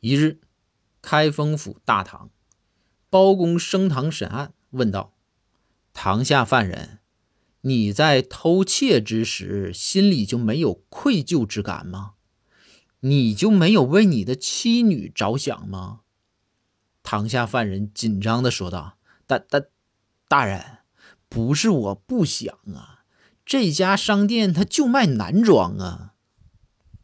一日开封府大堂包公升堂审案问道堂下犯人你在偷窃之时心里就没有愧疚之感吗？你就没有为你的妻女着想吗？堂下犯人紧张的说道大大大人不是我不想啊这家商店他就卖男装啊